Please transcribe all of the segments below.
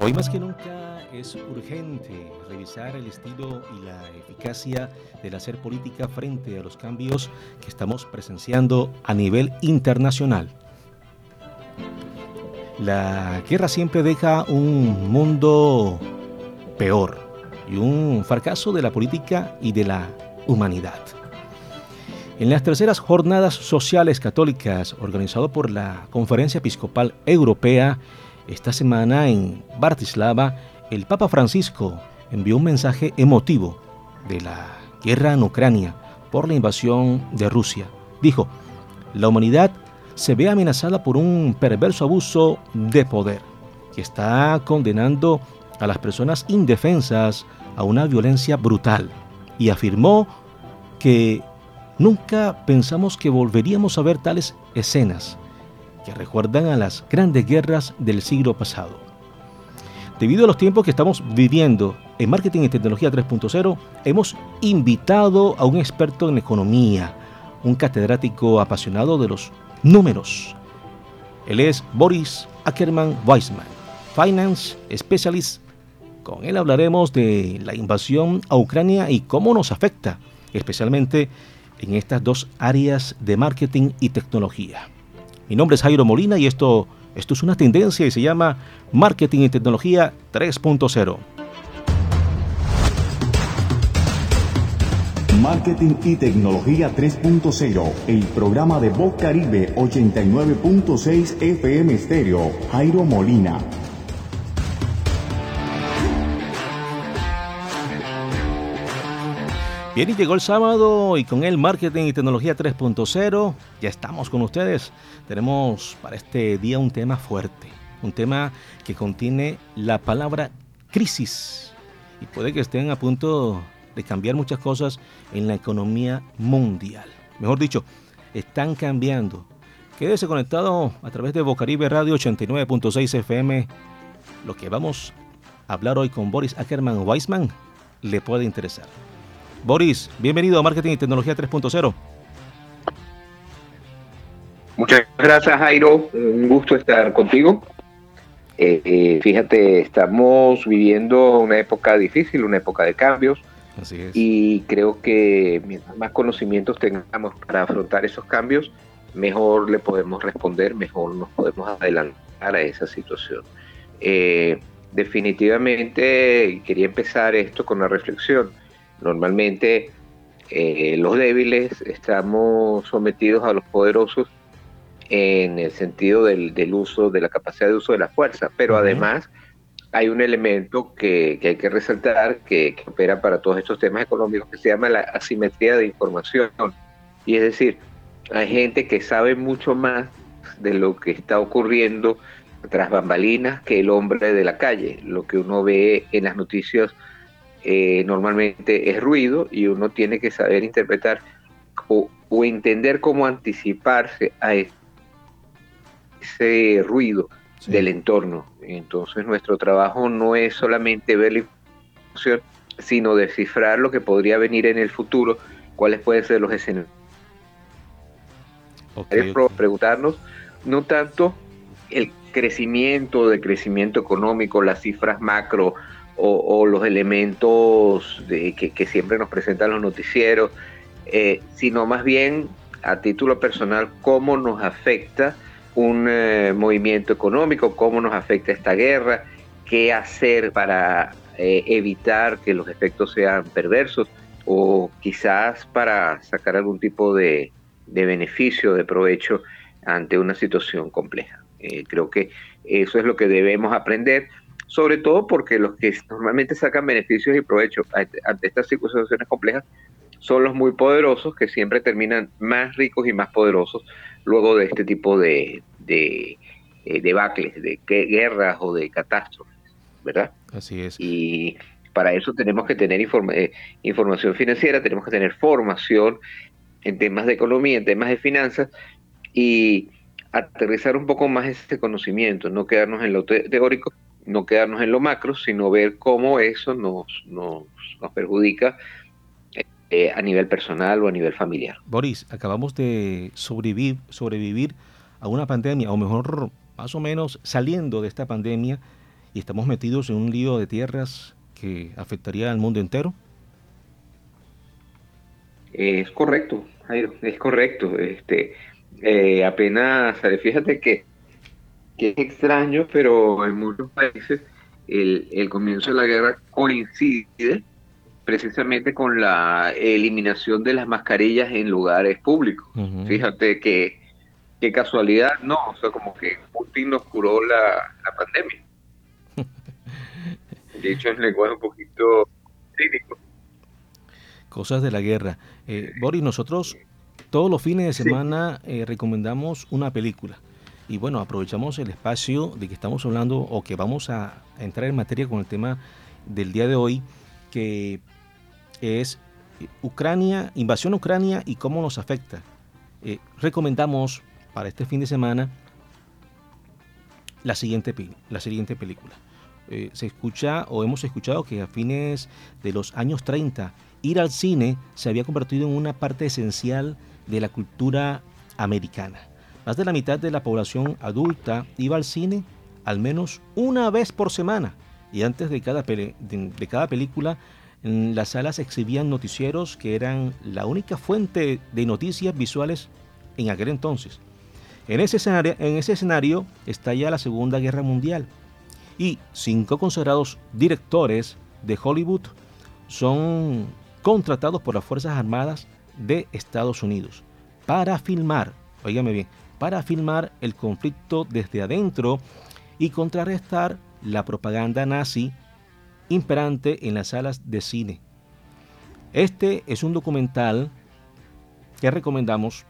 Hoy más que nunca es urgente revisar el estilo y la eficacia del hacer política frente a los cambios que estamos presenciando a nivel internacional. La guerra siempre deja un mundo peor y un fracaso de la política y de la humanidad. En las terceras jornadas sociales católicas organizado por la Conferencia Episcopal Europea, esta semana en Bratislava, el Papa Francisco envió un mensaje emotivo de la guerra en Ucrania por la invasión de Rusia. Dijo, la humanidad se ve amenazada por un perverso abuso de poder que está condenando a las personas indefensas a una violencia brutal y afirmó que nunca pensamos que volveríamos a ver tales escenas que recuerdan a las grandes guerras del siglo pasado. Debido a los tiempos que estamos viviendo en Marketing y Tecnología 3.0, hemos invitado a un experto en economía, un catedrático apasionado de los números. Él es Boris Ackerman Weisman, Finance Specialist. Con él hablaremos de la invasión a Ucrania y cómo nos afecta, especialmente en estas dos áreas de marketing y tecnología. Mi nombre es Jairo Molina y esto, esto es una tendencia y se llama Marketing y Tecnología 3.0. Marketing y Tecnología 3.0, el programa de Voz Caribe 89.6 FM Estéreo, Jairo Molina. Bien, y llegó el sábado y con él Marketing y Tecnología 3.0. Ya estamos con ustedes. Tenemos para este día un tema fuerte, un tema que contiene la palabra crisis. Y puede que estén a punto de cambiar muchas cosas en la economía mundial. Mejor dicho, están cambiando. Quédese conectado a través de Bocaribe Radio 89.6 FM. Lo que vamos a hablar hoy con Boris Ackerman Weisman le puede interesar. Boris, bienvenido a Marketing y Tecnología 3.0. Muchas gracias, Jairo. Un gusto estar contigo. Eh, eh, fíjate, estamos viviendo una época difícil, una época de cambios. Así es. Y creo que mientras más conocimientos tengamos para afrontar esos cambios, mejor le podemos responder, mejor nos podemos adelantar a esa situación. Eh, definitivamente quería empezar esto con una reflexión Normalmente eh, los débiles estamos sometidos a los poderosos en el sentido del, uso, de la capacidad de uso de la fuerza, pero además hay un elemento que, hay que resaltar que, que, opera para todos estos temas económicos que se llama la asimetría de información. Y es decir, hay gente que sabe mucho más de lo que está ocurriendo tras bambalinas que el hombre de la calle, lo que uno ve en las noticias eh, normalmente es ruido y uno tiene que saber interpretar o, entender cómo anticiparse a ese ruido del entorno. Entonces nuestro trabajo no es solamente ver la información, sino descifrar lo que podría venir en el futuro, cuáles pueden ser los escenarios. Preguntarnos no tanto el crecimiento, de crecimiento económico, las cifras macro, o, los elementos que, siempre nos presentan los noticieros, eh, sino más bien a título personal cómo nos afecta un eh, movimiento económico, cómo nos afecta esta guerra, qué hacer para eh, evitar que los efectos sean perversos o quizás para sacar algún tipo de, de beneficio, de provecho ante una situación compleja. creo que eso es lo que debemos aprender sobre todo porque los que normalmente sacan beneficios y provecho ante estas situaciones complejas son los muy poderosos que siempre terminan más ricos y más poderosos luego de este tipo de, de eh, debacles, de guerras o de catástrofes, ¿verdad? Así es. Y para eso tenemos que tener eh, información financiera, tenemos que tener formación en temas de economía, en temas de finanzas y aterrizar un poco más ese conocimiento, no quedarnos en lo teórico, no quedarnos en lo macro, sino ver cómo eso nos, nos, perjudica eh, a nivel personal o a nivel familiar. Boris, acabamos de sobrevivir, sobrevivir a una pandemia, o mejor, más o menos saliendo de esta pandemia, y estamos metidos en un lío de tierras que afectaría al mundo entero? Es correcto, es correcto. Este, eh, apenas, fíjate que, que, es extraño, pero en muchos países el, el comienzo de la guerra coincide precisamente con la eliminación de las mascarillas en lugares públicos. Fíjate que qué casualidad, no, o sea, como que Putin nos curó la, pandemia. De hecho, es lenguaje un poquito crítico. Cosas de la guerra. Eh, Boris, nosotros todos los fines de semana eh, recomendamos una película. Y bueno, aprovechamos el espacio de que estamos hablando o que vamos a entrar en materia con el tema del día de hoy, que es Ucrania, invasión a Ucrania y cómo nos afecta. Eh, recomendamos para este fin de semana la siguiente, la siguiente película. Eh, se escucha o hemos escuchado que a fines de los años 30 ir al cine se había convertido en una parte esencial de la cultura americana. Más de la mitad de la población adulta iba al cine al menos una vez por semana y antes de cada, de cada película en las salas exhibían noticieros que eran la única fuente de noticias visuales en aquel entonces. En ese escenario, en ese escenario estalla la Segunda Guerra Mundial y cinco consagrados directores de Hollywood son contratados por las Fuerzas Armadas de Estados Unidos para filmar, oígame bien, para filmar el conflicto desde adentro y contrarrestar la propaganda nazi imperante en las salas de cine. Este es un documental que recomendamos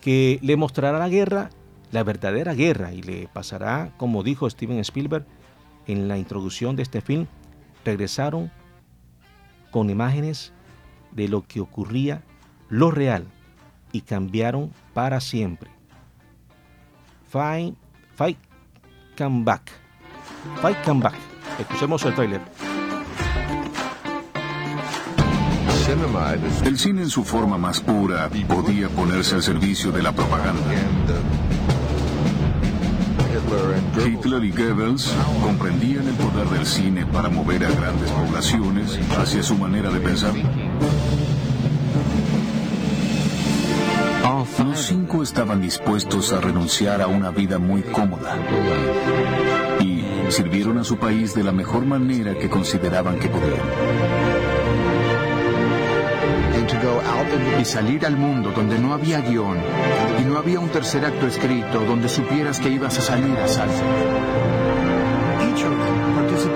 que le mostrará la guerra, la verdadera guerra, y le pasará, como dijo Steven Spielberg en la introducción de este film, regresaron con imágenes de lo que ocurría, lo real, y cambiaron para siempre. Fight, fight, come back. Fight, come back. Escuchemos el trailer. El cine en su forma más pura podía ponerse al servicio de la propaganda. Hitler y Goebbels comprendían el poder del cine para mover a grandes poblaciones hacia su manera de pensar. Los cinco estaban dispuestos a renunciar a una vida muy cómoda y sirvieron a su país de la mejor manera que consideraban que podían. Y salir al mundo donde no había guion y no había un tercer acto escrito donde supieras que ibas a salir a salvo.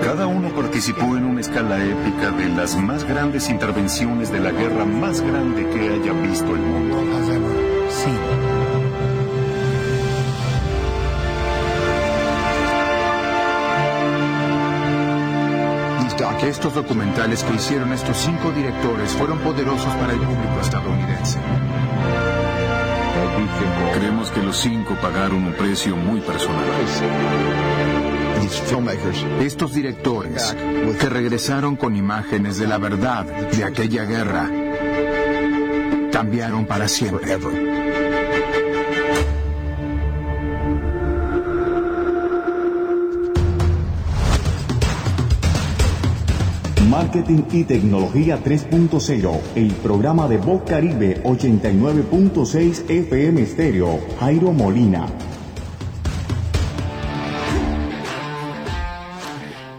Cada uno participó en una escala épica de las más grandes intervenciones de la guerra más grande que haya visto el mundo. Estos documentales que hicieron estos cinco directores fueron poderosos para el público estadounidense. Creemos que los cinco pagaron un precio muy personal. Estos directores que regresaron con imágenes de la verdad de aquella guerra cambiaron para siempre. Marketing y Tecnología 3.0, el programa de Voz Caribe 89.6 FM Estéreo, Jairo Molina.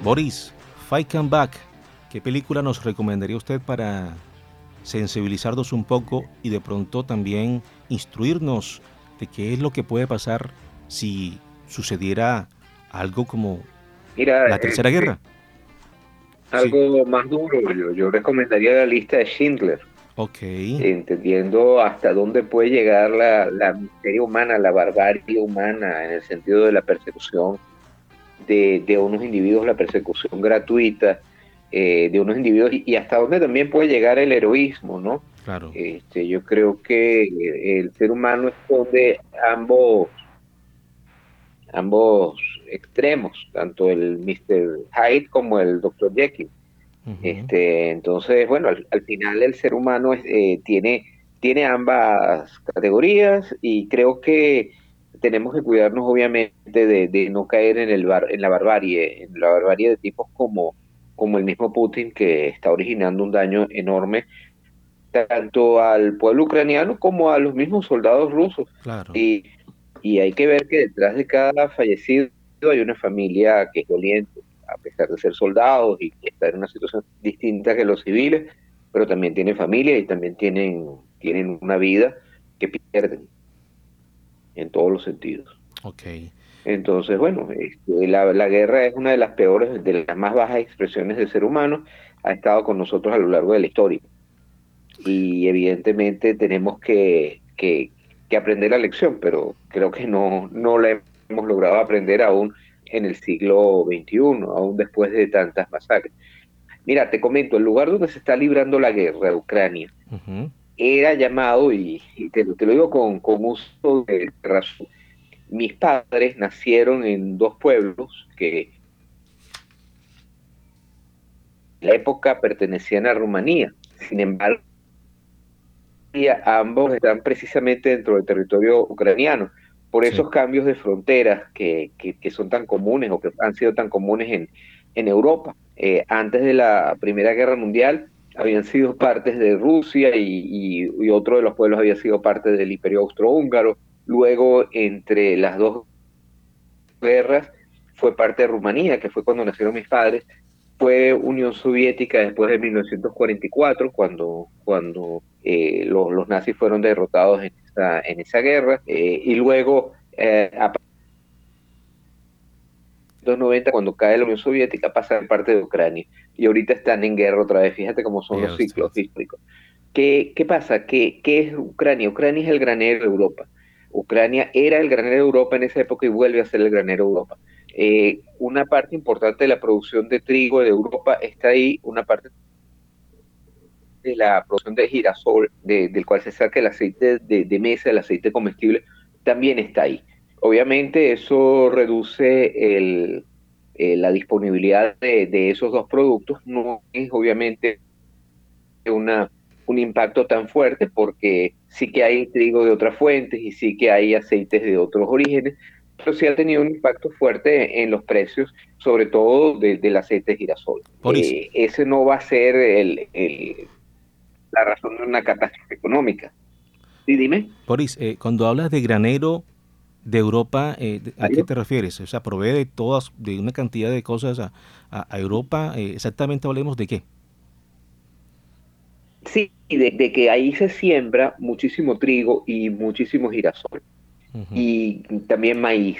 Boris, Fight Come Back, ¿qué película nos recomendaría usted para sensibilizarnos un poco y de pronto también instruirnos de qué es lo que puede pasar si sucediera algo como la Tercera este, Guerra? Algo más duro, yo, yo recomendaría la lista de Schindler. Ok. Entendiendo hasta dónde puede llegar la, la miseria humana, la barbarie humana, en el sentido de la persecución de, de unos individuos, la persecución gratuita eh, de unos individuos y, hasta dónde también puede llegar el heroísmo, ¿no? Claro. Este, yo creo que el ser humano esconde ambos ambos extremos, tanto el Mr. Hyde como el Dr. Jekyll. este, entonces, bueno, al, final el ser humano eh, tiene, tiene ambas categorías y creo que tenemos que cuidarnos obviamente de, no caer en, el en la barbarie, en la barbarie de tipos como, como el mismo Putin que está originando un daño enorme tanto al pueblo ucraniano como a los mismos soldados rusos. Y, y hay que ver que detrás de cada fallecido hay una familia que es doliente, a pesar de ser soldados y estar en una situación distinta que los civiles, pero también tienen familia y también tienen, tienen una vida que pierden en todos los sentidos. Okay. Entonces, bueno, este, la, la, guerra es una de las peores, de las más bajas expresiones del ser humano, ha estado con nosotros a lo largo de la historia. Y evidentemente tenemos que, que, que aprender la lección, pero creo que no, no la hemos logrado aprender aún en el siglo XXI, aún después de tantas masacres. Mira, te comento, el lugar donde se está librando la guerra Ucrania era llamado, y, te, lo digo con, con uso de razón, mis padres nacieron en dos pueblos que en la época pertenecían a Rumanía. Sin embargo, ambos están precisamente dentro del territorio ucraniano. Por esos cambios de fronteras que, que, son tan comunes o que han sido tan comunes en, en Europa. Eh, antes de la Primera Guerra Mundial, habían sido partes de Rusia y, otro de los pueblos había sido parte del Imperio Austrohúngaro. Luego, entre las dos guerras, fue parte de Rumanía, que fue cuando nacieron mis padres. Fue Unión Soviética después de 1944, cuando, cuando eh, los, nazis fueron derrotados en esa, en esa guerra. Eh, y luego, eh, a 1990, cuando cae la Unión Soviética, pasa parte de Ucrania. Y ahorita están en guerra otra vez. Fíjate cómo son los ciclos históricos. ¿Qué, ¿Qué, pasa? ¿Qué, ¿Qué es Ucrania? Ucrania es el granero de Europa. Ucrania era el granero de Europa en esa época y vuelve a ser el granero de Europa. Eh, una parte importante de la producción de trigo de Europa está ahí, una parte de la producción de girasol, del cual se saca el aceite de mesa, el aceite comestible, también está ahí. Obviamente eso reduce el, eh, la disponibilidad de, esos dos productos, no es obviamente una, un impacto tan fuerte porque sí que hay trigo de otras fuentes y sí que hay aceites de otros orígenes, pero sí ha tenido un impacto fuerte en los precios, sobre todo del aceite de girasol. Eh, ese no va a ser el, la razón de una catástrofe económica. Sí, dime. Boris, eh, cuando hablas de granero, de Europa, eh, ¿a qué te refieres? O sea, provee de todas, de una cantidad de cosas a, a, Europa. Eh, exactamente hablemos de qué. Sí, de, que ahí se siembra muchísimo trigo y muchísimo girasol. Y también maíz.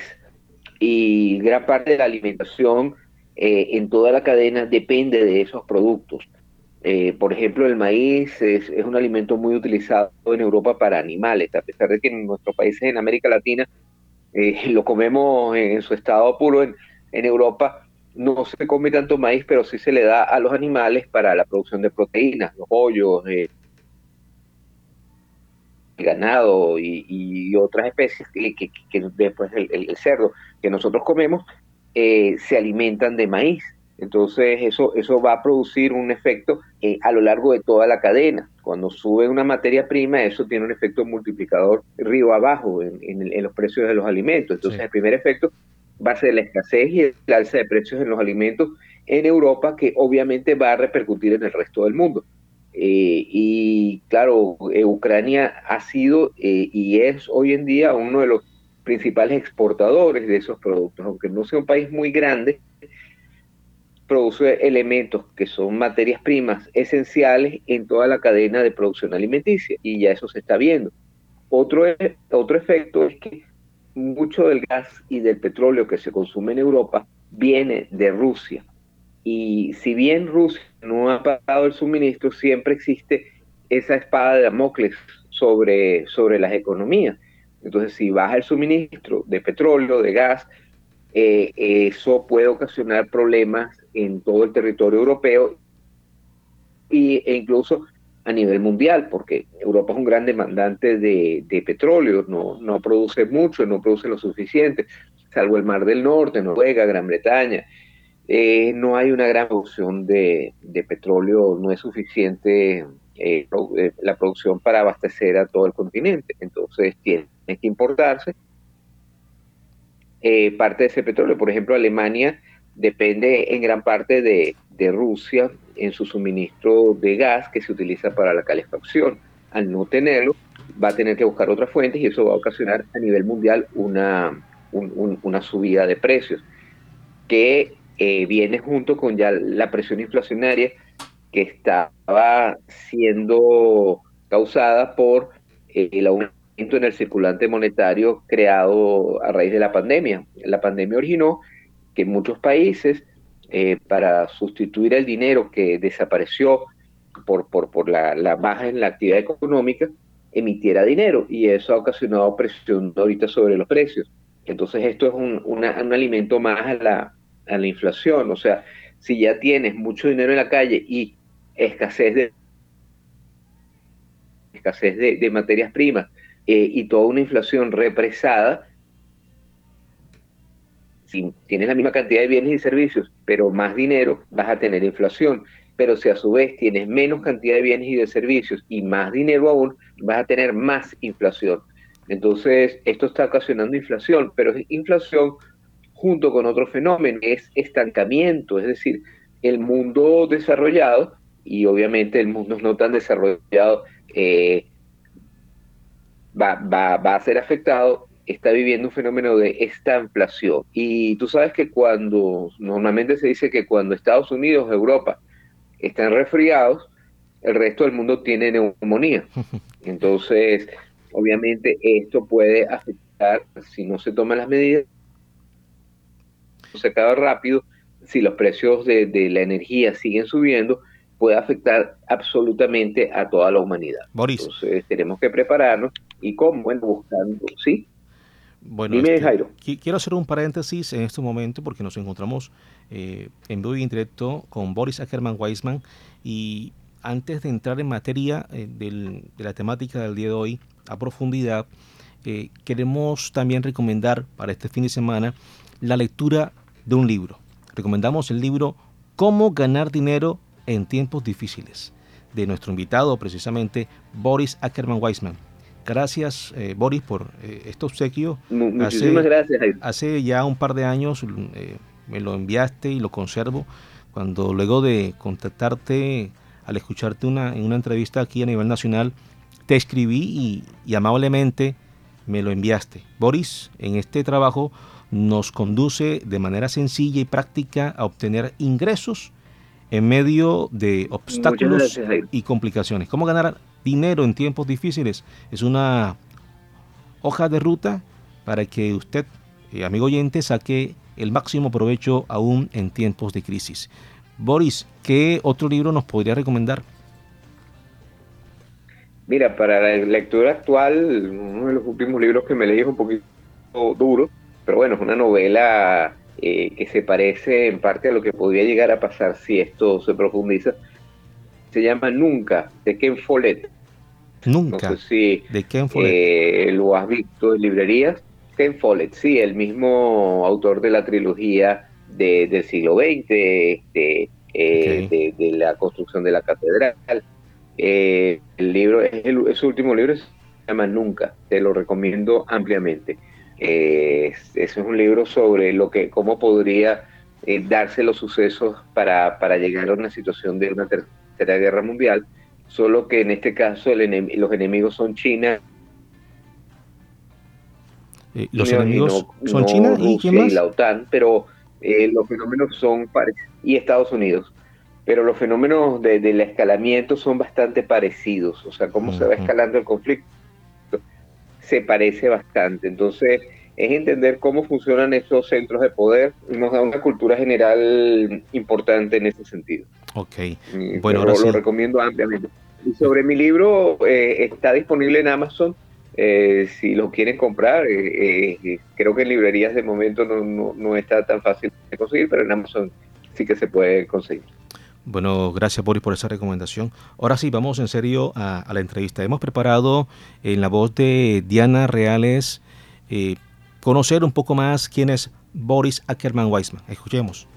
Y gran parte de la alimentación eh, en toda la cadena depende de esos productos. Por ejemplo, el maíz es, es, un alimento muy utilizado en Europa para animales, a pesar de que en nuestros países en América Latina eh, lo comemos en su estado puro en, Europa, no se come tanto maíz, pero sí se le da a los animales para la producción de proteínas, los pollos, eh, el ganado y, otras especies que, después el, cerdo que nosotros comemos eh, se alimentan de maíz. Entonces eso, eso va a producir un efecto a lo largo de toda la cadena. Cuando sube una materia prima, eso tiene un efecto multiplicador río abajo en, los precios de los alimentos. Entonces, el primer efecto va a ser la escasez y el alza de precios en los alimentos en Europa, que obviamente va a repercutir en el resto del mundo. Eh, y claro, eh, Ucrania ha sido eh, y es hoy en día uno de los principales exportadores de esos productos, aunque no sea un país muy grande, produce elementos que son materias primas esenciales en toda la cadena de producción alimenticia y ya eso se está viendo. Otro, e, otro efecto es que mucho del gas y del petróleo que se consume en Europa viene de Rusia. Y si bien Rusia no ha pagado el suministro, siempre existe esa espada de Damocles sobre, sobre las economías. Entonces, si baja el suministro de petróleo, de gas, eh, eso puede ocasionar problemas en todo el territorio europeo y, e incluso a nivel mundial, porque Europa es un gran demandante de, petróleo, no, no produce mucho, no produce lo suficiente, salvo el Mar del Norte, Noruega, Gran Bretaña. Eh, no hay una gran producción de, petróleo, no es suficiente eh, eh, la producción para abastecer a todo el continente, entonces tiene que importarse parte de ese petróleo. Por ejemplo, Alemania depende en gran parte de, de Rusia en su suministro de gas que se utiliza para la calefacción. Al no tenerlo, va a tener que buscar otras fuentes y eso va a ocasionar a nivel mundial una, una subida de precios que eh, viene junto con ya la presión inflacionaria que estaba siendo causada por eh, el aumento en el circulante monetario creado a raíz de la pandemia. La pandemia originó que muchos países, eh, para sustituir el dinero que desapareció por, por, la, baja en la actividad económica, emitiera dinero y eso ha ocasionado presión ahorita sobre los precios. Entonces esto es un, un alimento más a la, a la inflación. O sea, si ya tienes mucho dinero en la calle y escasez de escasez de, materias primas eh, y toda una inflación represada, si tienes la misma cantidad de bienes y servicios, pero más dinero, vas a tener inflación. Pero si a su vez tienes menos cantidad de bienes y de servicios y más dinero aún, vas a tener más inflación. Entonces, esto está ocasionando inflación, pero es inflación junto con otro fenómeno, es estancamiento, es decir, el mundo desarrollado y obviamente el mundo no tan desarrollado eh, va, va, va, a ser afectado, está viviendo un fenómeno de estanflación. Y tú sabes que cuando, normalmente se dice que cuando Estados Unidos, Europa, están resfriados, el resto del mundo tiene neumonía. Entonces, obviamente esto puede afectar, si no se toman las medidas, se acaba rápido, si los precios de, de la energía siguen subiendo, puede afectar absolutamente a toda la humanidad. Boris. Entonces tenemos que prepararnos y cómo, bueno, buscando, ¿sí? Bueno, Dime, este, Jairo. Quiero hacer un paréntesis en este momento porque nos encontramos eh, en vivo y en directo con Boris Ackerman Weisman y antes de entrar en materia eh, del, de la temática del día de hoy a profundidad, eh, queremos también recomendar para este fin de semana la lectura de un libro. Recomendamos el libro Cómo ganar dinero en tiempos difíciles, de nuestro invitado precisamente Boris Ackerman Weisman. Gracias, eh, Boris, por eh, este obsequio. Muchísimas hace, gracias. Hace ya un par de años eh, me lo enviaste y lo conservo. Cuando luego de contactarte, al escucharte una, en una entrevista aquí a nivel nacional, te escribí y, y amablemente me lo enviaste. Boris, en este trabajo nos conduce de manera sencilla y práctica a obtener ingresos en medio de obstáculos y complicaciones. ¿Cómo ganar dinero en tiempos difíciles? Es una hoja de ruta para que usted, eh, amigo oyente, saque el máximo provecho aún en tiempos de crisis. Boris, ¿qué otro libro nos podría recomendar? Mira, para la lectura actual, uno de los últimos libros que me leí es un poquito duro, pero bueno, es una novela eh, que se parece en parte a lo que podría llegar a pasar si esto se profundiza. Se llama Nunca, de Ken Follett. Nunca. de Ken Follett. Eh, lo has visto en librerías. Ken Follett, sí, el mismo autor de la trilogía de, del siglo XX, eh, de, de, la construcción de la catedral. el libro, es, el, su último libro, se llama Nunca, te lo recomiendo ampliamente. Eh, ese es un libro sobre lo que, cómo podría eh, darse los sucesos para, para, llegar a una situación de una tercera guerra mundial, solo que en este caso los enemigos son China. Eh, los enemigos son China y, y la OTAN, pero los fenómenos son y Estados Unidos. Pero los fenómenos de, del escalamiento son bastante parecidos, o sea, cómo se va escalando el conflicto se parece bastante. Entonces, es entender cómo funcionan esos centros de poder, nos da una cultura general importante en ese sentido. Ok, bueno, ahora lo, recomiendo ampliamente. Y sobre mi libro, eh, está disponible en Amazon. Eh, si lo quieren comprar, eh, creo que en librerías de momento no, no, está tan fácil de conseguir, pero en Amazon sí que se puede conseguir. Bueno, gracias Boris por esa recomendación. Ahora sí, vamos en serio a, la entrevista. Hemos preparado en la voz de Diana Reales eh, conocer un poco más quién es Boris Ackerman Weisman. Escuchemos.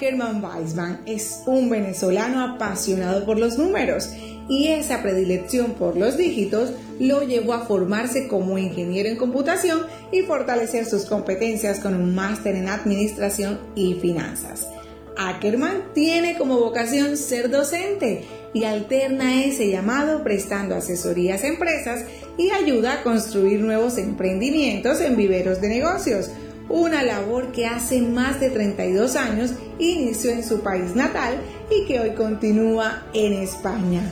Ackerman Weisman es un venezolano apasionado por los números y esa predilección por los dígitos lo llevó a formarse como ingeniero en computación y fortalecer sus competencias con un máster en administración y finanzas. Ackerman tiene como vocación ser docente y alterna ese llamado prestando asesorías a empresas y ayuda a construir nuevos emprendimientos en viveros de negocios, una labor que hace más de 32 años inició en su país natal y que hoy continúa en España.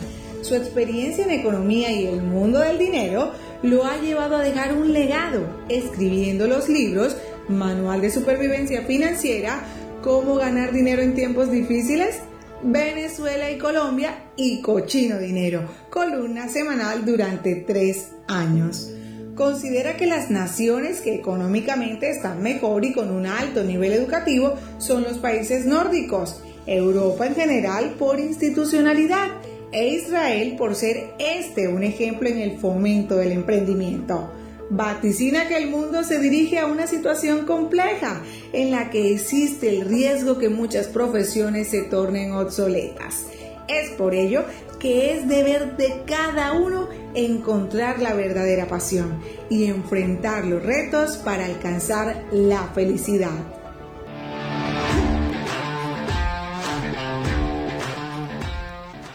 Su experiencia en economía y el mundo del dinero lo ha llevado a dejar un legado, escribiendo los libros Manual de Supervivencia Financiera, Cómo ganar dinero en tiempos difíciles, Venezuela y Colombia y Cochino Dinero, columna semanal durante tres años. Considera que las naciones que económicamente están mejor y con un alto nivel educativo son los países nórdicos, Europa en general por institucionalidad e Israel por ser este un ejemplo en el fomento del emprendimiento. Vaticina que el mundo se dirige a una situación compleja en la que existe el riesgo que muchas profesiones se tornen obsoletas. Es por ello que es deber de cada uno encontrar la verdadera pasión y enfrentar los retos para alcanzar la felicidad.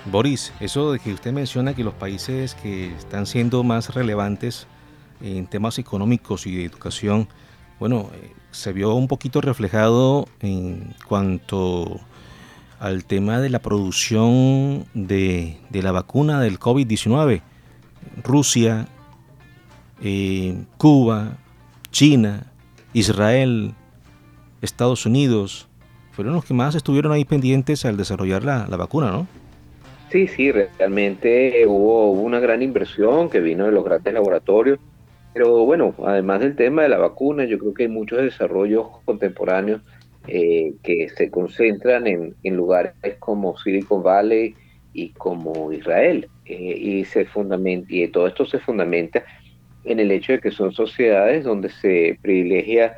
Boris, eso de que usted menciona que los países que están siendo más relevantes en temas económicos y de educación, bueno, eh, se vio un poquito reflejado en cuanto al tema de la producción de, la vacuna del COVID-19. Rusia, eh, Cuba, China, Israel, Estados Unidos, fueron los que más estuvieron ahí pendientes al desarrollar la vacuna, ¿no? Sí, sí, realmente hubo, una gran inversión que vino de los grandes laboratorios. Pero bueno, además del tema de la vacuna, yo creo que hay muchos desarrollos contemporáneos eh, que se concentran en, lugares como Silicon Valley y como Israel. Eh, y, se y todo esto se fundamenta en el hecho de que son sociedades donde se privilegia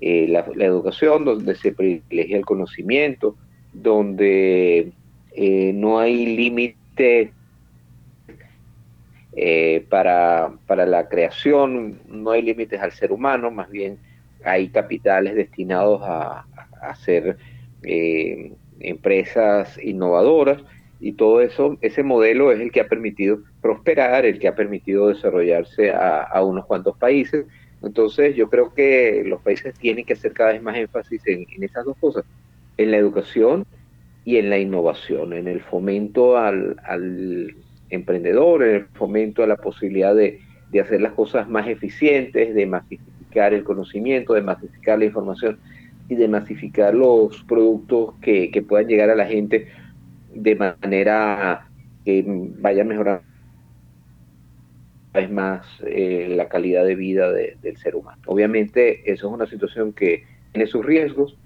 eh, la, la, educación, donde se privilegia el conocimiento, donde eh, no hay límite eh, para, la creación, no hay límites al ser humano, más bien hay capitales destinados a, hacer eh, empresas innovadoras y todo eso, ese modelo es el que ha permitido prosperar, el que ha permitido desarrollarse a, unos cuantos países. Entonces yo creo que los países tienen que hacer cada vez más énfasis en, en esas dos cosas, en la educación y en la innovación, en el fomento al, emprendedor, en el fomento a la posibilidad de, hacer las cosas más eficientes, de masificar el conocimiento, de masificar la información y de masificar los productos que, puedan llegar a la gente de manera que vaya mejorando vez más eh, la calidad de vida del ser humano. Obviamente eso es una situación que tiene sus riesgos,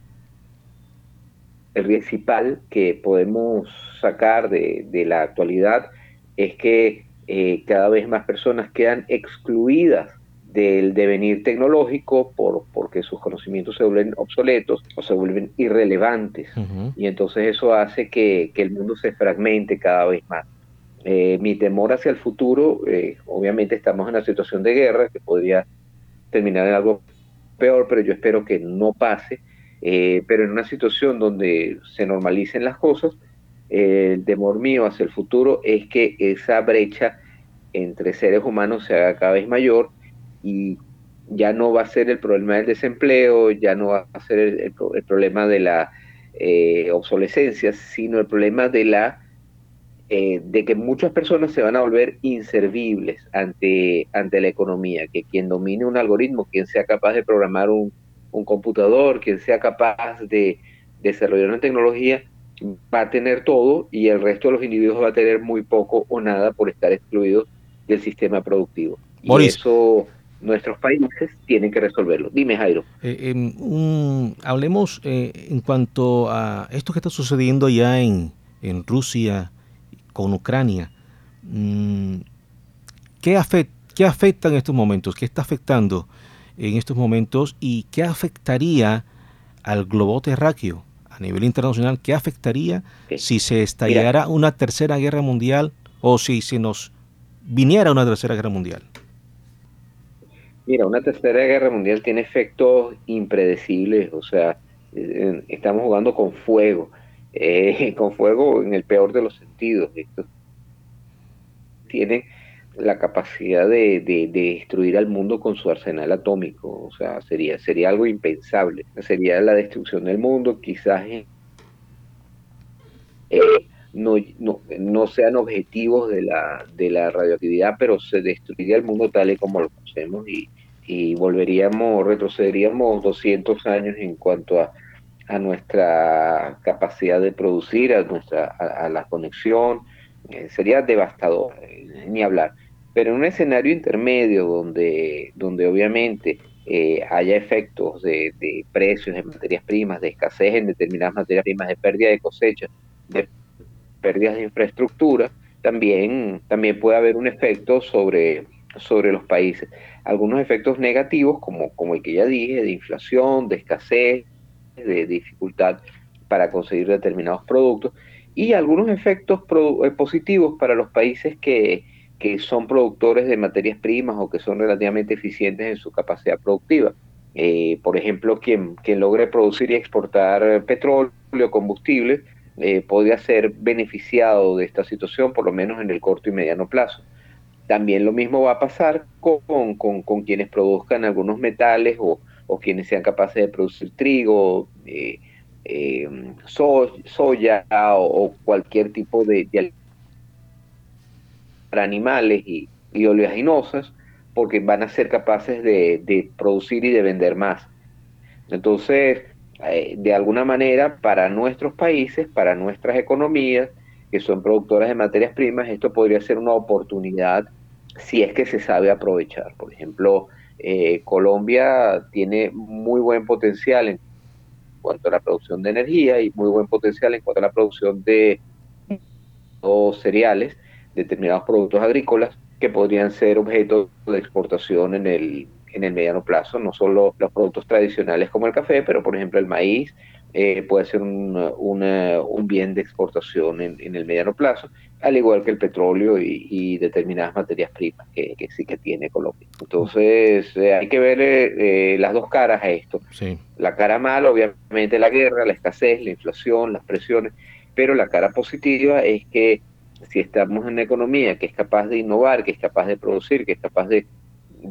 el principal que podemos sacar de, la actualidad es que eh, cada vez más personas quedan excluidas del devenir tecnológico por, porque sus conocimientos se vuelven obsoletos o se vuelven irrelevantes. Y entonces eso hace que, el mundo se fragmente cada vez más. Eh, mi temor hacia el futuro, eh, obviamente estamos en una situación de guerra que podría terminar en algo peor, pero yo espero que no pase eh, pero en una situación donde se normalicen las cosas, el temor mío hacia el futuro es que esa brecha entre seres humanos se haga cada vez mayor y ya no va a ser el problema del desempleo, ya no va a ser el, problema de la eh, obsolescencia, sino el problema de la eh, de que muchas personas se van a volver inservibles ante, ante la economía, que quien domine un algoritmo, quien sea capaz de programar un, un computador, quien sea capaz de desarrollar una tecnología, va a tener todo y el resto de los individuos va a tener muy poco o nada por estar excluidos del sistema productivo. Y eso nuestros países tienen que resolverlo. Dime, Jairo. Eh, em, hablemos eh, en cuanto a esto que está sucediendo ya en, en Rusia con Ucrania. Mm, ¿qué, afecta, ¿Qué afecta en estos momentos? ¿Qué está afectando en estos momentos y qué afectaría al globo terráqueo, a a nivel internacional, ¿qué afectaría si se estallara una tercera guerra mundial o si se nos viniera una tercera guerra mundial? Mira, una tercera guerra mundial tiene efectos impredecibles, o sea, eh, estamos jugando con fuego, eh, con fuego en el peor de los sentidos. Esto tiene la capacidad de, destruir al mundo con su arsenal atómico, o sea, sería, sería algo impensable, sería la destrucción del mundo, quizás eh, no, no, sean objetivos de la, de la radioactividad, pero se destruiría el mundo tal y como lo conocemos y, y volveríamos, retrocederíamos 200 años en cuanto a, a nuestra capacidad de producir, a, nuestra, a, la conexión, eh, sería devastador, eh, ni hablar. Pero en un escenario intermedio donde, donde obviamente eh, haya efectos de, de, precios de materias primas, de escasez en determinadas materias primas, de pérdida de cosecha, de pérdidas de infraestructura, también, también puede haber un efecto sobre, sobre los países. Algunos efectos negativos, como, como el que ya dije, de inflación, de escasez, de dificultad para conseguir determinados productos, y algunos efectos eh, positivos para los países que, que son productores de materias primas o que son relativamente eficientes en su capacidad productiva. Eh, por ejemplo, quien, quien logre producir y exportar petróleo, combustible, eh, podría ser beneficiado de esta situación, por lo menos en el corto y mediano plazo. También lo mismo va a pasar con, con, quienes produzcan algunos metales o, o, quienes sean capaces de producir trigo, eh, eh, soya o, cualquier tipo de, para animales y, y, oleaginosas, porque van a ser capaces de, de producir y de vender más. Entonces, eh, de alguna manera, para nuestros países, para nuestras economías, que son productoras de materias primas, esto podría ser una oportunidad si es que se sabe aprovechar. Por ejemplo, eh, Colombia tiene muy buen potencial en cuanto a la producción de energía y muy buen potencial en cuanto a la producción de cereales, determinados productos agrícolas que podrían ser objeto de exportación en el, en el mediano plazo, no solo los productos tradicionales como el café, pero por ejemplo el maíz, eh, puede ser un, un bien de exportación en, el mediano plazo, al igual que el petróleo y, determinadas materias primas que, sí que tiene Colombia. Entonces eh, hay que ver eh, las dos caras a esto. La cara mala, obviamente, la guerra, la escasez, la inflación, las presiones, pero la cara positiva es que si estamos en una economía que es capaz de innovar, que es capaz de producir, que es capaz de,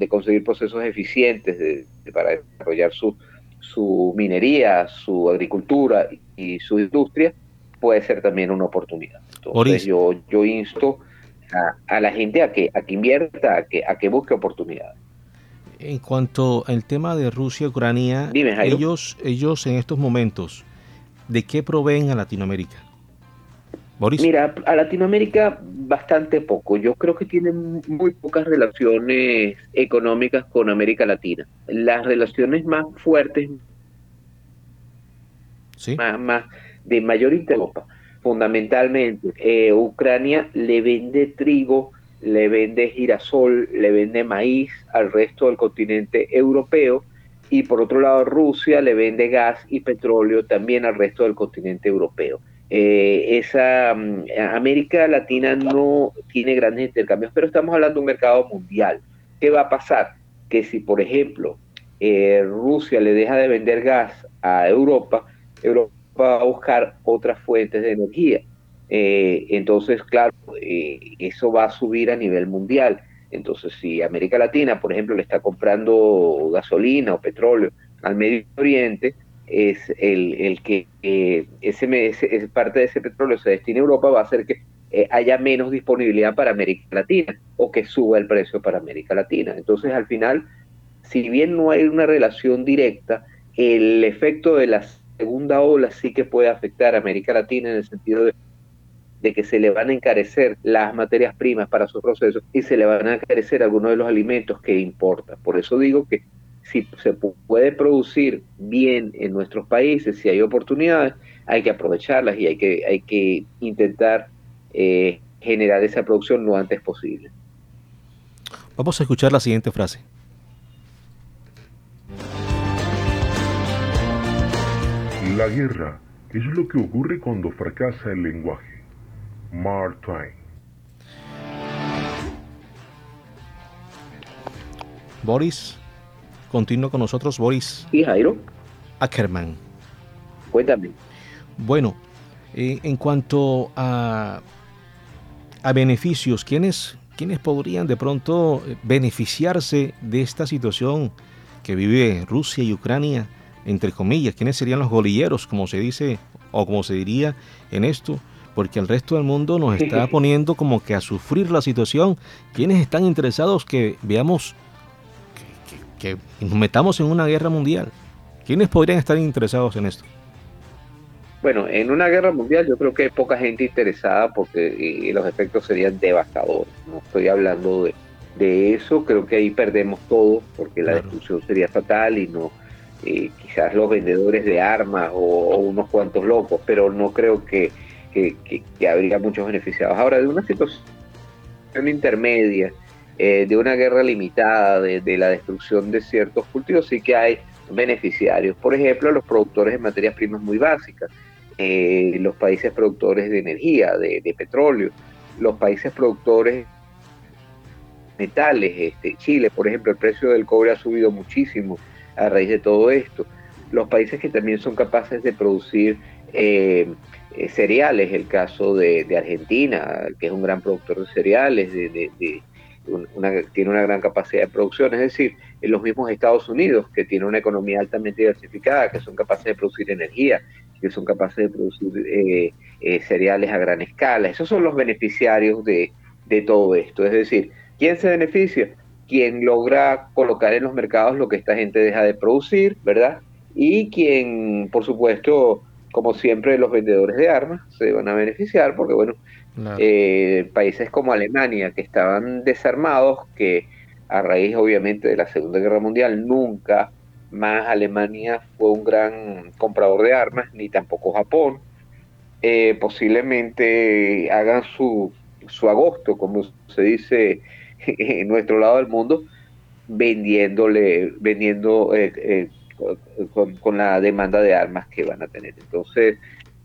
conseguir procesos eficientes para desarrollar su su minería, su agricultura y su industria, puede ser también una oportunidad. Entonces yo, yo insto a, la gente a que, a que invierta, a que, a que busque oportunidades. En cuanto al tema de Rusia y Ucrania, ellos, ellos en estos momentos, ¿de qué proveen a Latinoamérica? Mira, a Latinoamérica bastante poco. Yo creo que tienen muy pocas relaciones económicas con América Latina. Las relaciones más fuertes, más, de mayor interés, fundamentalmente, eh, Ucrania le vende trigo, le vende girasol, le vende maíz al resto del continente europeo y por otro lado Rusia le vende gas y petróleo también al resto del continente europeo. Eh, esa mm, América Latina no tiene grandes intercambios, pero estamos hablando de un mercado mundial. ¿Qué va a pasar? Que si, por ejemplo, eh, Rusia le deja de vender gas a Europa, Europa va a buscar otras fuentes de energía. Eh, entonces, claro, eso va a subir a nivel mundial. Entonces, si América Latina, por ejemplo, le está comprando gasolina o petróleo al Medio Oriente, es el, el que eh, ese, ese, parte de ese petróleo se destine a Europa va a hacer que eh, haya menos disponibilidad para América Latina o que suba el precio para América Latina. Entonces, al final, si bien no hay una relación directa, el efecto de la segunda ola sí que puede afectar a América Latina en el sentido de, de que se le van a encarecer las materias primas para su proceso y se le van a encarecer algunos de los alimentos que importa. Por eso digo que si se puede producir bien en nuestros países, si hay oportunidades, hay que aprovecharlas y hay que, hay que intentar eh, generar esa producción lo antes posible. Vamos a escuchar la siguiente frase. La guerra ¿Qué es lo que ocurre cuando fracasa el lenguaje? Mark Twain. Boris, continúa con nosotros, Boris. Sí, Jairo. Ackerman. Cuéntame. Bueno, eh, en cuanto a, a beneficios, ¿quiénes, ¿quiénes podrían de pronto eh, beneficiarse de esta situación que vive Rusia y Ucrania? Entre comillas, ¿quiénes serían los golilleros, como se dice o como se diría en esto? Porque el resto del mundo nos está poniendo como que a sufrir la situación. ¿Quiénes están interesados que veamos que, que nos metamos en una guerra mundial? ¿Quiénes podrían estar interesados en esto? Bueno, en una guerra mundial yo creo que hay poca gente interesada porque los efectos serían devastadores. No estoy hablando de, eso, creo que ahí perdemos todo porque la destrucción sería fatal y no eh, quizás los vendedores de armas o, unos cuantos locos, pero no creo que, habría muchos beneficiados. Ahora, de una situación intermedia, eh, de una guerra limitada, de, de la destrucción de ciertos cultivos, sí que hay beneficiarios. Por ejemplo, los productores de materias primas muy básicas eh, los países productores de energía, de, petróleo, los países productores metales, este, Chile, por ejemplo, el precio del cobre ha subido muchísimo a raíz de todo esto. Los países que también son capaces de producir eh, eh, cereales, el caso de, Argentina, que es un gran productor de cereales, de, tiene una gran capacidad de producción, es decir, en los mismos Estados Unidos, que tiene una economía altamente diversificada, que son capaces de producir energía, que son capaces de producir eh, eh, cereales a gran escala. Esos son los beneficiarios de, todo esto. Es decir, ¿quién se beneficia? Quien logra colocar en los mercados lo que esta gente deja de producir, ¿verdad? Y quien, por supuesto, como siempre, los vendedores de armas se van a beneficiar, porque, bueno, eh, países como Alemania, que estaban desarmados, que a raíz, obviamente, de la Segunda Guerra Mundial, nunca más Alemania fue un gran comprador de armas, ni tampoco Japón. Eh, posiblemente hagan su, su agosto, como se dice en nuestro lado del mundo, vendiéndole, vendiendo eh, eh, con, la demanda de armas que van a tener. Entonces,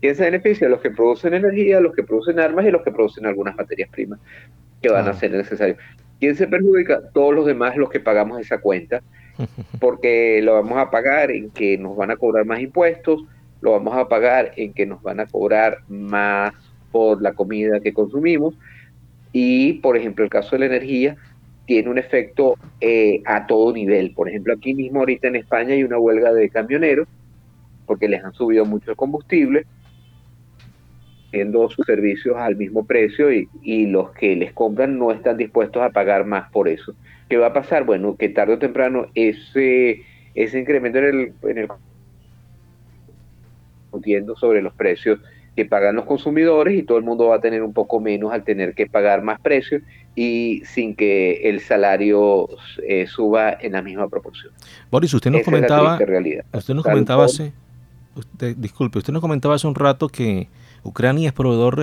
¿quién se beneficia? Los que producen energía, los que producen armas y los que producen algunas materias primas que van a ser necesarios. ¿Quién se perjudica? Todos los demás, los que pagamos esa cuenta, porque lo vamos a pagar en que nos van a cobrar más impuestos, lo vamos a pagar en que nos van a cobrar más por la comida que consumimos y, por ejemplo, el caso de la energía tiene un efecto eh, a todo nivel. Por ejemplo, aquí mismo ahorita en España hay una huelga de camioneros porque les han subido mucho el combustible, haciendo sus servicios al mismo precio y, y los que les compran no están dispuestos a pagar más por eso. ¿Qué va a pasar? Bueno, que tarde o temprano ese, ese incremento en el, en el sobre los precios que pagan los consumidores y todo el mundo va a tener un poco menos al tener que pagar más precios y sin que el salario eh, suba en la misma proporción. Boris, usted nos comentaba, usted nos comentaba hace, usted, disculpe, usted nos comentaba hace un rato que Ucrania es proveedor,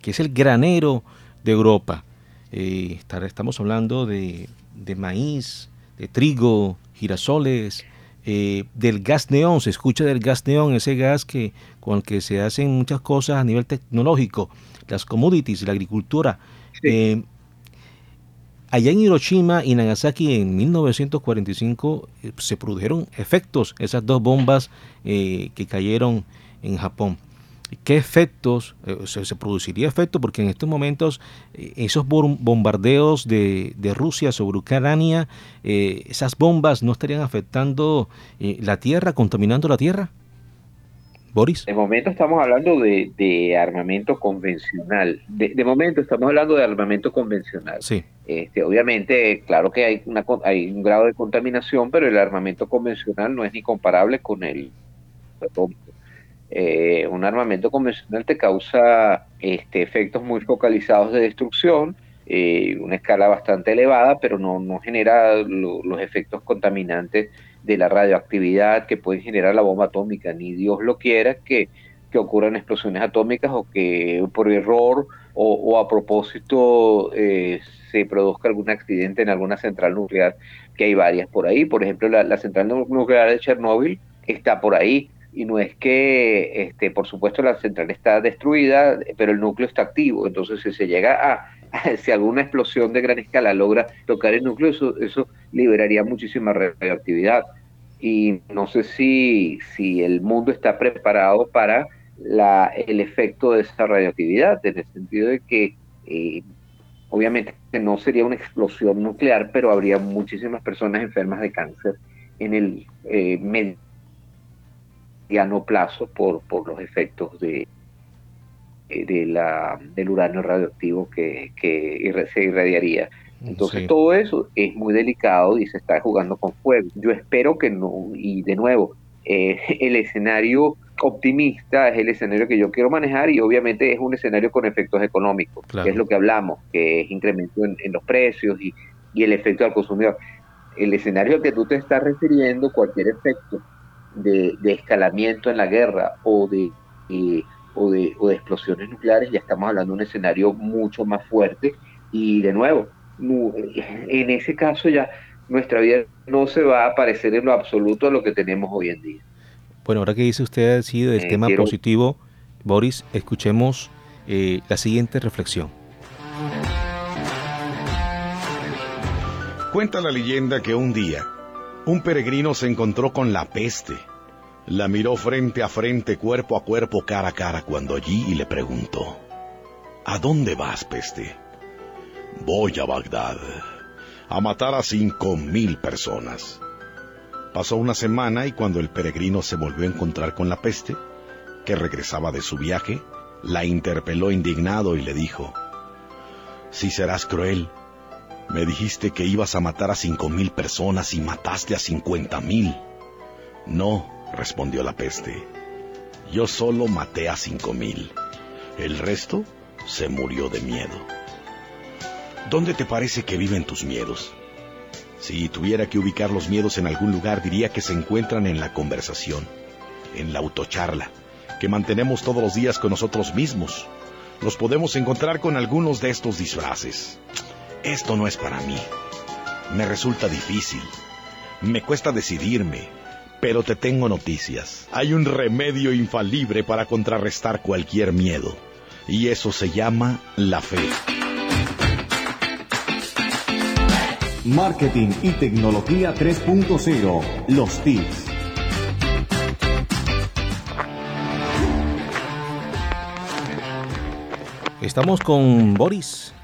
que es el granero de Europa. Eh, estamos hablando de de maíz, de trigo, girasoles, eh, del gas neón, se escucha del gas neón, ese gas que, con el que se hacen muchas cosas a nivel tecnológico, las commodities, la agricultura. Eh, allá en Hiroshima y Nagasaki en 1945 eh, se produjeron efectos, esas dos bombas que cayeron en Japón. ¿Qué efectos? Eh, se, produciría efecto porque en estos momentos eh, esos bombardeos de, Rusia sobre Ucrania, eh, esas bombas no estarían afectando la tierra, contaminando la tierra. Boris. De momento estamos hablando de, armamento convencional. De, momento estamos hablando de armamento convencional. Sí. Este, obviamente, claro que hay, una, hay un grado de contaminación, pero el armamento convencional no es ni comparable con el eh, un armamento convencional te causa este, efectos muy focalizados de destrucción, eh, una escala bastante elevada, pero no, no genera los efectos contaminantes de la radioactividad que puede generar la bomba atómica, ni Dios lo quiera que, que ocurran explosiones atómicas o que por error o, a propósito eh, se produzca algún accidente en alguna central nuclear, que hay varias por ahí, por ejemplo la, la central nuclear de Chernóbil está por ahí, y no es que, este, por supuesto, la central está destruida, pero el núcleo está activo. Entonces, si se llega a, si alguna explosión de gran escala logra tocar el núcleo, eso, eso liberaría muchísima radioactividad. Y no sé si, si el mundo está preparado para la, el efecto de esa radioactividad, en el sentido de que eh, obviamente no sería una explosión nuclear, pero habría muchísimas personas enfermas de cáncer en el eh, mediano plazo por, por los efectos de, eh, de la, del uranio radioactivo que, que se irradiaría. Entonces todo eso es muy delicado y se está jugando con fuego. Yo espero que no, y de nuevo, eh, el escenario optimista es el escenario que yo quiero manejar y obviamente es un escenario con efectos económicos, que es lo que hablamos, que es incremento en, los precios y, el efecto al consumidor. El escenario al que tú te estás refiriendo, cualquier efecto de, escalamiento en la guerra o de, o de, o de explosiones nucleares, ya estamos hablando de un escenario mucho más fuerte y de nuevo, en ese caso ya nuestra vida no se va a parecer en lo absoluto a lo que tenemos hoy en día. Bueno, ahora que dice usted así del eh, tema positivo, Boris, escuchemos eh, la siguiente reflexión. Cuenta la leyenda que un día un peregrino se encontró con la peste. La miró frente a frente, cuerpo a cuerpo, cara a cara, cuando allí y le preguntó, ¿A dónde vas, peste? Voy a Bagdad, a matar a cinco mil personas. Pasó una semana y cuando el peregrino se volvió a encontrar con la peste, que regresaba de su viaje, la interpeló indignado y le dijo, Si serás cruel, me dijiste que ibas a matar a cinco mil personas y mataste a cincuenta mil. No, respondió la peste, yo solo maté a cinco mil. El resto se murió de miedo. ¿Dónde te parece que viven tus miedos? Si tuviera que ubicar los miedos en algún lugar, diría que se encuentran en la conversación, en la autocharla, que mantenemos todos los días con nosotros mismos. Los podemos encontrar con algunos de estos disfraces. Esto no es para mí. Me resulta difícil. Me cuesta decidirme. Pero te tengo noticias. Hay un remedio infalible para contrarrestar cualquier miedo. Y eso se llama la fe. Marketing y tecnología 3.0. Los tips. Estamos con Boris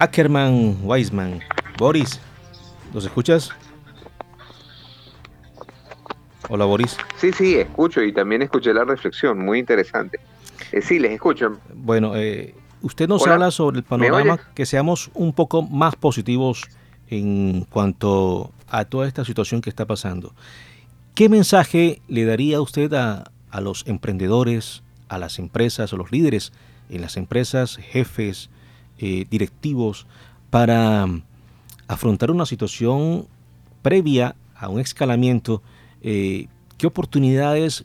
Ackerman Weisman. Boris, ¿nos escuchas? Hola Boris. Sí, sí, escucho y también escuché la reflexión, muy interesante. Eh, sí, les escucho. Bueno, eh, usted nos habla sobre el panorama, que seamos un poco más positivos en cuanto a toda esta situación que está pasando. ¿Qué mensaje le daría usted a, los emprendedores, a las empresas, a los líderes en las empresas, jefes, eh, directivos, para afrontar una situación previa a un escalamiento? Eh, ¿Qué oportunidades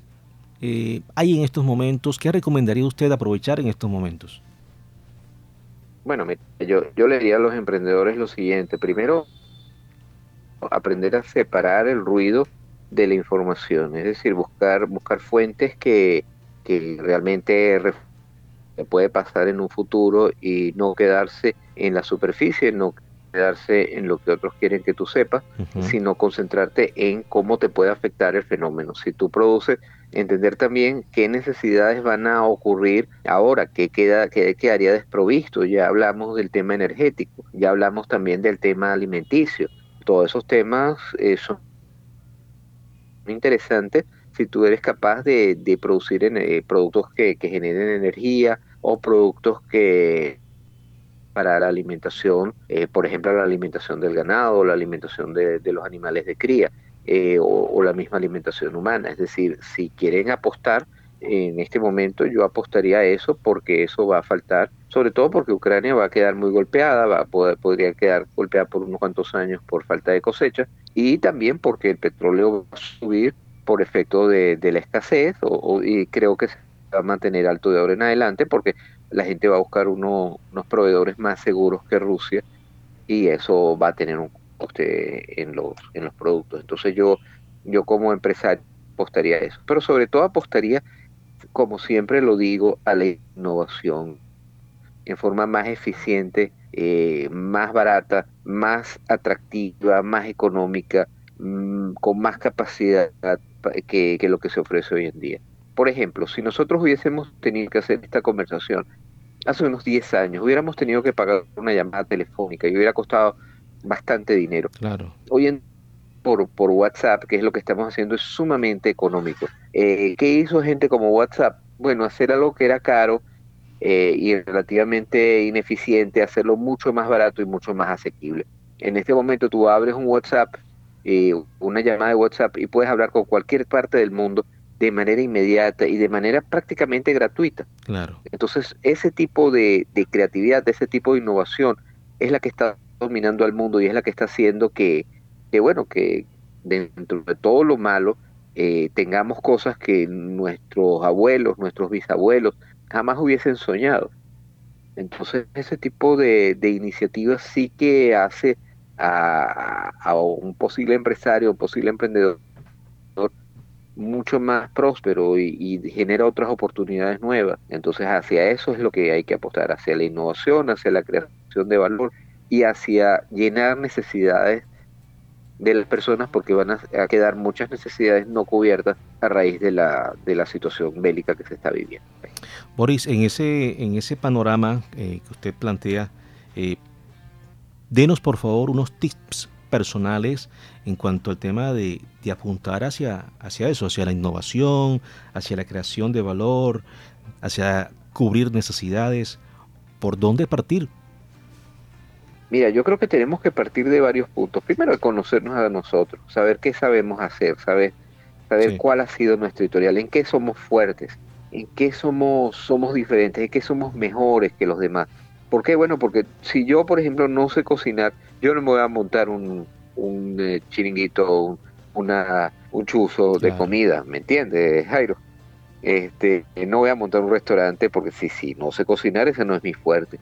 eh, hay en estos momentos? ¿Qué recomendaría usted aprovechar en estos momentos? Bueno, yo, yo le diría a los emprendedores lo siguiente. Primero, aprender a separar el ruido de la información, es decir, buscar, buscar fuentes que, que realmente puede pasar en un futuro y no quedarse en la superficie, no quedarse en lo que otros quieren que tú sepas, sino concentrarte en cómo te puede afectar el fenómeno. Si tú produces entender también qué necesidades van a ocurrir ahora, qué, queda, qué quedaría desprovisto. Ya hablamos del tema energético, ya hablamos también del tema alimenticio. Todos esos temas eh, son interesantes si tú eres capaz de, producir eh, productos que, generen energía o productos que para la alimentación, eh, por ejemplo, la alimentación del ganado, la alimentación de los animales de cría. Eh, o, la misma alimentación humana. Es decir, si quieren apostar, en este momento yo apostaría a eso porque eso va a faltar, sobre todo porque Ucrania va a quedar muy golpeada, va a poder, podría quedar golpeada por unos cuantos años por falta de cosecha y también porque el petróleo va a subir por efecto de, la escasez o, y creo que se a mantener alto de ahora en adelante porque la gente va a buscar unos proveedores más seguros que Rusia y eso va a tener un usted en los, en los productos. Entonces yo, yo como empresario apostaría a eso. Pero sobre todo apostaría, como siempre lo digo, a la innovación en forma más eficiente, eh, más barata, más atractiva, más económica, mm, con más capacidad que lo que se ofrece hoy en día. Por ejemplo, si nosotros hubiésemos tenido que hacer esta conversación hace unos 10 años, hubiéramos tenido que pagar una llamada telefónica y hubiera costado bastante dinero. Claro. Hoy en por, por WhatsApp, que es lo que estamos haciendo, es sumamente económico. Eh, ¿Qué hizo gente como WhatsApp? Bueno, hacer algo que era caro eh, y relativamente ineficiente, hacerlo mucho más barato y mucho más asequible. En este momento tú abres un WhatsApp, eh, una llamada de WhatsApp y puedes hablar con cualquier parte del mundo de manera inmediata y de manera prácticamente gratuita. Claro. Entonces, ese tipo de, de creatividad, ese tipo de innovación es la que está dominando al mundo y es la que está haciendo que, que bueno, que dentro de todo lo malo eh, tengamos cosas que nuestros abuelos, nuestros bisabuelos jamás hubiesen soñado. Entonces, ese tipo de, de iniciativas sí que hace a, a, un posible empresario, un posible emprendedor mucho más próspero y, y, genera otras oportunidades nuevas. Entonces, hacia eso es lo que hay que apostar, hacia la innovación, hacia la creación de valor y hacia llenar necesidades de las personas porque van a, quedar muchas necesidades no cubiertas a raíz de la, de la situación bélica que se está viviendo. Boris, en ese, en ese panorama eh, que usted plantea, eh, denos por favor unos tips personales en cuanto al tema de, de, apuntar hacia, hacia eso, hacia la innovación, hacia la creación de valor, hacia cubrir necesidades. ¿Por dónde partir? Mira, yo creo que tenemos que partir de varios puntos. Primero, conocernos a nosotros, saber qué sabemos hacer, saber, saber sí. cuál ha sido nuestro historial, en qué somos fuertes, en qué somos, somos diferentes, en qué somos mejores que los demás. ¿Por qué? Bueno, porque si yo, por ejemplo, no sé cocinar, yo no me voy a montar un, un eh, chiringuito, un, una, un chuzo claro. de comida, ¿me entiendes, Jairo? Este, no voy a montar un restaurante porque si, si no sé cocinar, ese no es mi fuerte.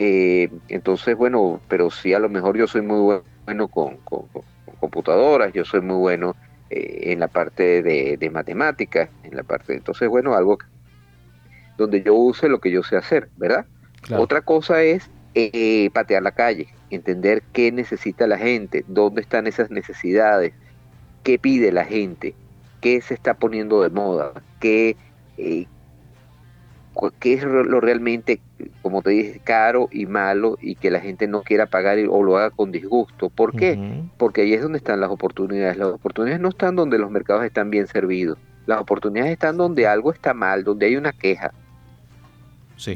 Eh, entonces, bueno, pero sí a lo mejor yo soy muy bueno con, con, con computadoras, yo soy muy bueno eh, en la parte de, de, matemáticas, en la parte, entonces, bueno, algo donde yo use lo que yo sé hacer, ¿verdad? Claro. Otra cosa es eh, patear la calle, entender qué necesita la gente, dónde están esas necesidades, qué pide la gente, qué se está poniendo de moda, qué, eh, qué es lo realmente, como te dije, caro y malo y que la gente no quiera pagar o lo haga con disgusto. ¿Por qué? Uh -huh. Porque ahí es donde están las oportunidades. Las oportunidades no están donde los mercados están bien servidos. Las oportunidades están donde algo está mal, donde hay una queja,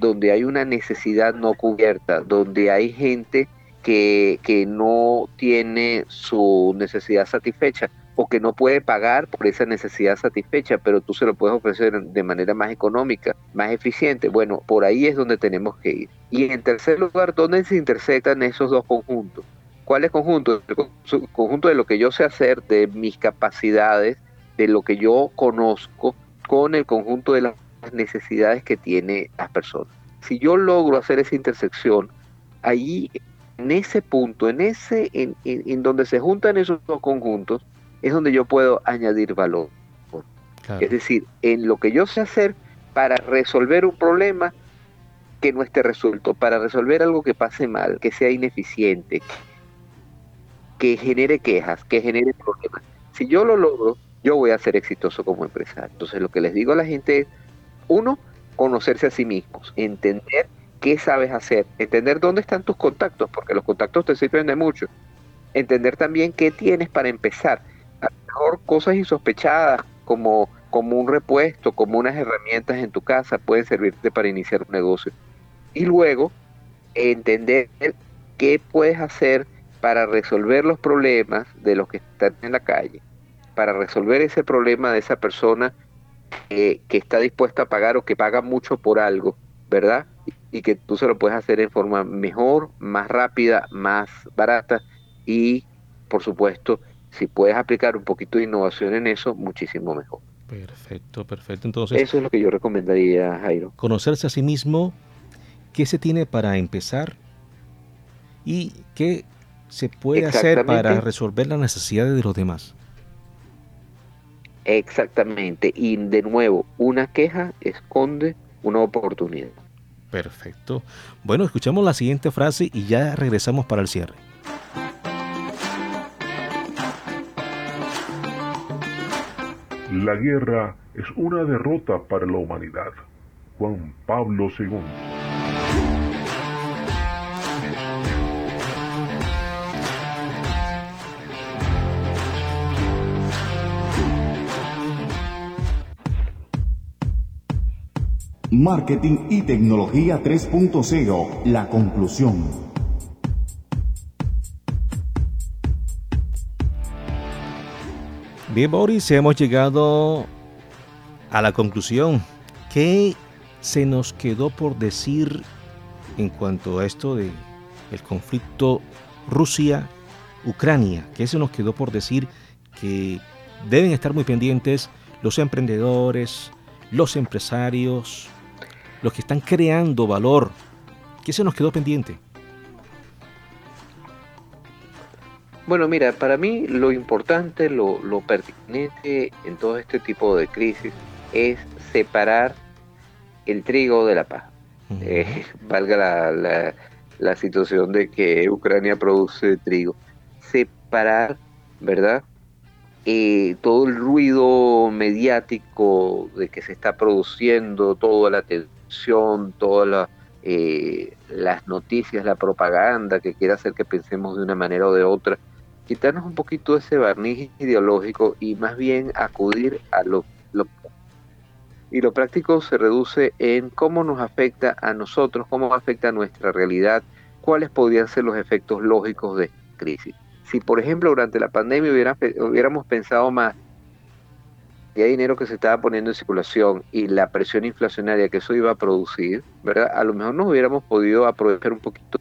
donde hay una necesidad no cubierta, donde hay gente que, que no tiene su necesidad satisfecha o que no puede pagar por esa necesidad satisfecha, pero tú se lo puedes ofrecer de manera más económica, más eficiente. Bueno, por ahí es donde tenemos que ir. Y en tercer lugar, ¿dónde se intersectan esos dos conjuntos? ¿Cuál es conjunto? El conjunto de lo que yo sé hacer, de mis capacidades, de lo que yo conozco, con el conjunto de las necesidades que tiene las personas. Si yo logro hacer esa intersección, ahí, en ese punto, en ese, en, en, en donde se juntan esos dos conjuntos, es donde yo puedo añadir valor. Claro. Es decir, en lo que yo sé hacer para resolver un problema que no esté resuelto, para resolver algo que pase mal, que sea ineficiente, que genere quejas, que genere problemas. Si yo lo logro, yo voy a ser exitoso como empresario. Entonces lo que les digo a la gente es, uno, conocerse a sí mismos, entender qué sabes hacer, entender dónde están tus contactos, porque los contactos te sirven de mucho. Entender también qué tienes para empezar a lo mejor cosas insospechadas como, como un repuesto, como unas herramientas en tu casa pueden servirte para iniciar un negocio. Y luego entender qué puedes hacer para resolver los problemas de los que están en la calle, para resolver ese problema de esa persona que, que está dispuesta a pagar o que paga mucho por algo, ¿verdad? Y que tú se lo puedes hacer en forma mejor, más rápida, más barata y, por supuesto, si puedes aplicar un poquito de innovación en eso, muchísimo mejor. Perfecto, perfecto. Entonces, eso es lo que yo recomendaría, Jairo. Conocerse a sí mismo, qué se tiene para empezar y qué se puede hacer para resolver las necesidades de los demás. Exactamente. Y de nuevo, una queja esconde una oportunidad. Perfecto. Bueno, escuchamos la siguiente frase y ya regresamos para el cierre. La guerra es una derrota para la humanidad. Juan Pablo II. Marketing y tecnología 3.0, la conclusión. Bien, Boris, hemos llegado a la conclusión. ¿Qué se nos quedó por decir en cuanto a esto de conflicto Rusia-Ucrania? ¿Qué se nos quedó por decir que deben estar muy pendientes los emprendedores, los empresarios, los que están creando valor. ¿Qué se nos quedó pendiente? Bueno, mira, para mí lo importante, lo, pertinente en todo este tipo de crisis es separar el trigo de la paja. Eh, valga la, la situación de que Ucrania produce trigo. Separar, ¿verdad? Eh, todo el ruido mediático de que se está produciendo, toda la atención, todas eh, las noticias, la propaganda que quiere hacer que pensemos de una manera o de otra, quitarnos un poquito ese barniz ideológico y más bien acudir a lo, lo y lo práctico se reduce en cómo nos afecta a nosotros, cómo afecta a nuestra realidad, cuáles podrían ser los efectos lógicos de esta crisis. Si por ejemplo durante la pandemia hubiéramos pensado más que hay dinero que se estaba poniendo en circulación y la presión inflacionaria que eso iba a producir, ¿verdad? A lo mejor nos hubiéramos podido aprovechar un poquito,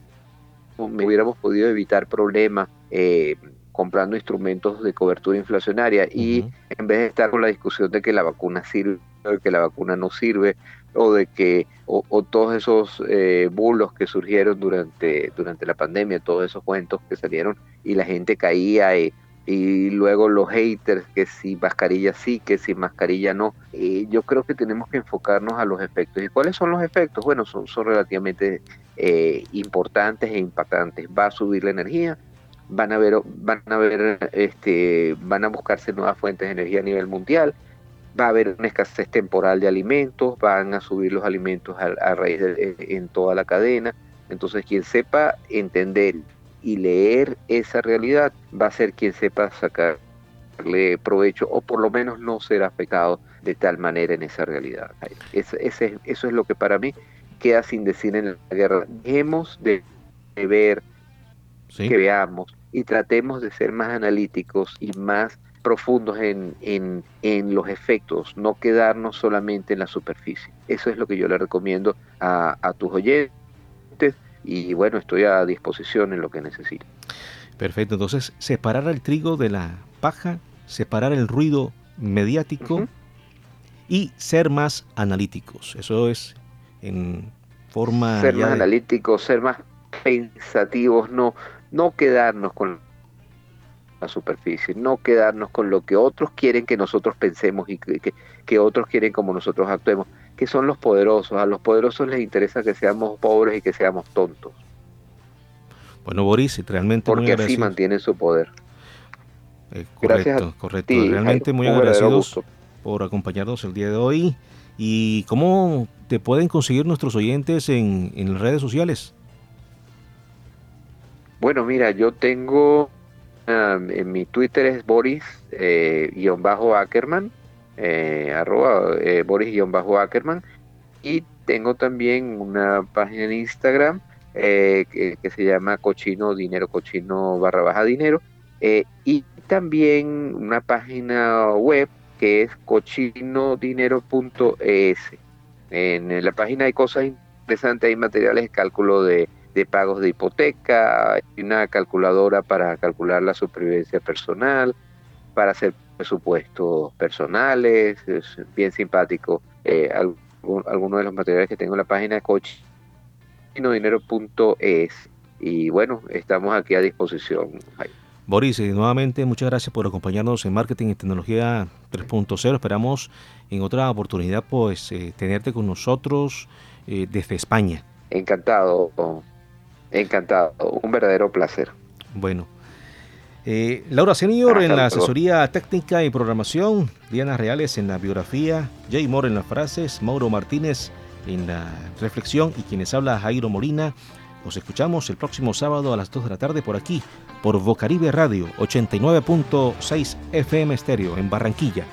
hubiéramos podido evitar problemas eh, comprando instrumentos de cobertura inflacionaria y en vez de estar con la discusión de que la vacuna sirve, de que la vacuna no sirve, o de que o, todos esos eh, bulos que surgieron durante durante la pandemia todos esos cuentos que salieron y la gente caía y, y luego los haters que si mascarilla sí que si mascarilla no. Y yo creo que tenemos que enfocarnos a los efectos. Y cuáles son los efectos bueno son son relativamente eh, importantes e impactantes. Va a subir la energía van a ver van a ver este van a buscarse nuevas fuentes de energía a nivel mundial va a haber una escasez temporal de alimentos, van a subir los alimentos a, raíz de, en toda la cadena. Entonces, quien sepa entender y leer esa realidad va a ser quien sepa sacarle provecho o por lo menos no ser afectado de tal manera en esa realidad. eso es lo que para mí queda sin decir en la guerra. Dejemos de, ver, que veamos y tratemos de ser más analíticos y más profundos en, en, los efectos, no quedarnos solamente en la superficie. Eso es lo que yo le recomiendo a, a tus oyentes y bueno, estoy a disposición en lo que necesiten. Perfecto, entonces separar el trigo de la paja, separar el ruido mediático y ser más analíticos. Eso es en forma... Ser más analíticos, ser más pensativos, no, no quedarnos con la superficie, no quedarnos con lo que otros quieren que nosotros pensemos y que, que, otros quieren como nosotros actuemos, que son los poderosos. A los poderosos les interesa que seamos pobres y que seamos tontos. Bueno, Boris, realmente Porque así mantienen su poder. Eh, correcto, correcto. realmente muy agradecidos por acompañarnos el día de hoy. ¿Y cómo te pueden conseguir nuestros oyentes en, en las redes sociales? Bueno, mira, yo tengo en mi Twitter es Boris-Ackerman, eh, eh, arroba eh, Boris-Ackerman. Y tengo también una página en Instagram que, se llama Cochino Dinero, Cochino barra baja dinero. y también una página web que es cochinodinero.es. En la página hay cosas interesantes, hay materiales de cálculo de de pagos de hipoteca, hay una calculadora para calcular la supervivencia personal, para hacer presupuestos personales, es bien simpático. Eh, algunos de los materiales que tengo en la página de cochinodinero.es y bueno, estamos aquí a disposición. Boris, nuevamente muchas gracias por acompañarnos en Marketing y Tecnología 3.0. Esperamos en otra oportunidad pues eh, tenerte con nosotros eh, desde España. Encantado, encantado, un verdadero placer. Bueno. Laura Senior en la asesoría técnica y programación, Diana Reales en la biografía, Jay Moore en las frases, Mauro Martínez en la reflexión y quienes habla Jairo Molina. Nos escuchamos el próximo sábado a las 2 de la tarde por aquí, por Bocaribe Radio 89.6 FM Estéreo en Barranquilla.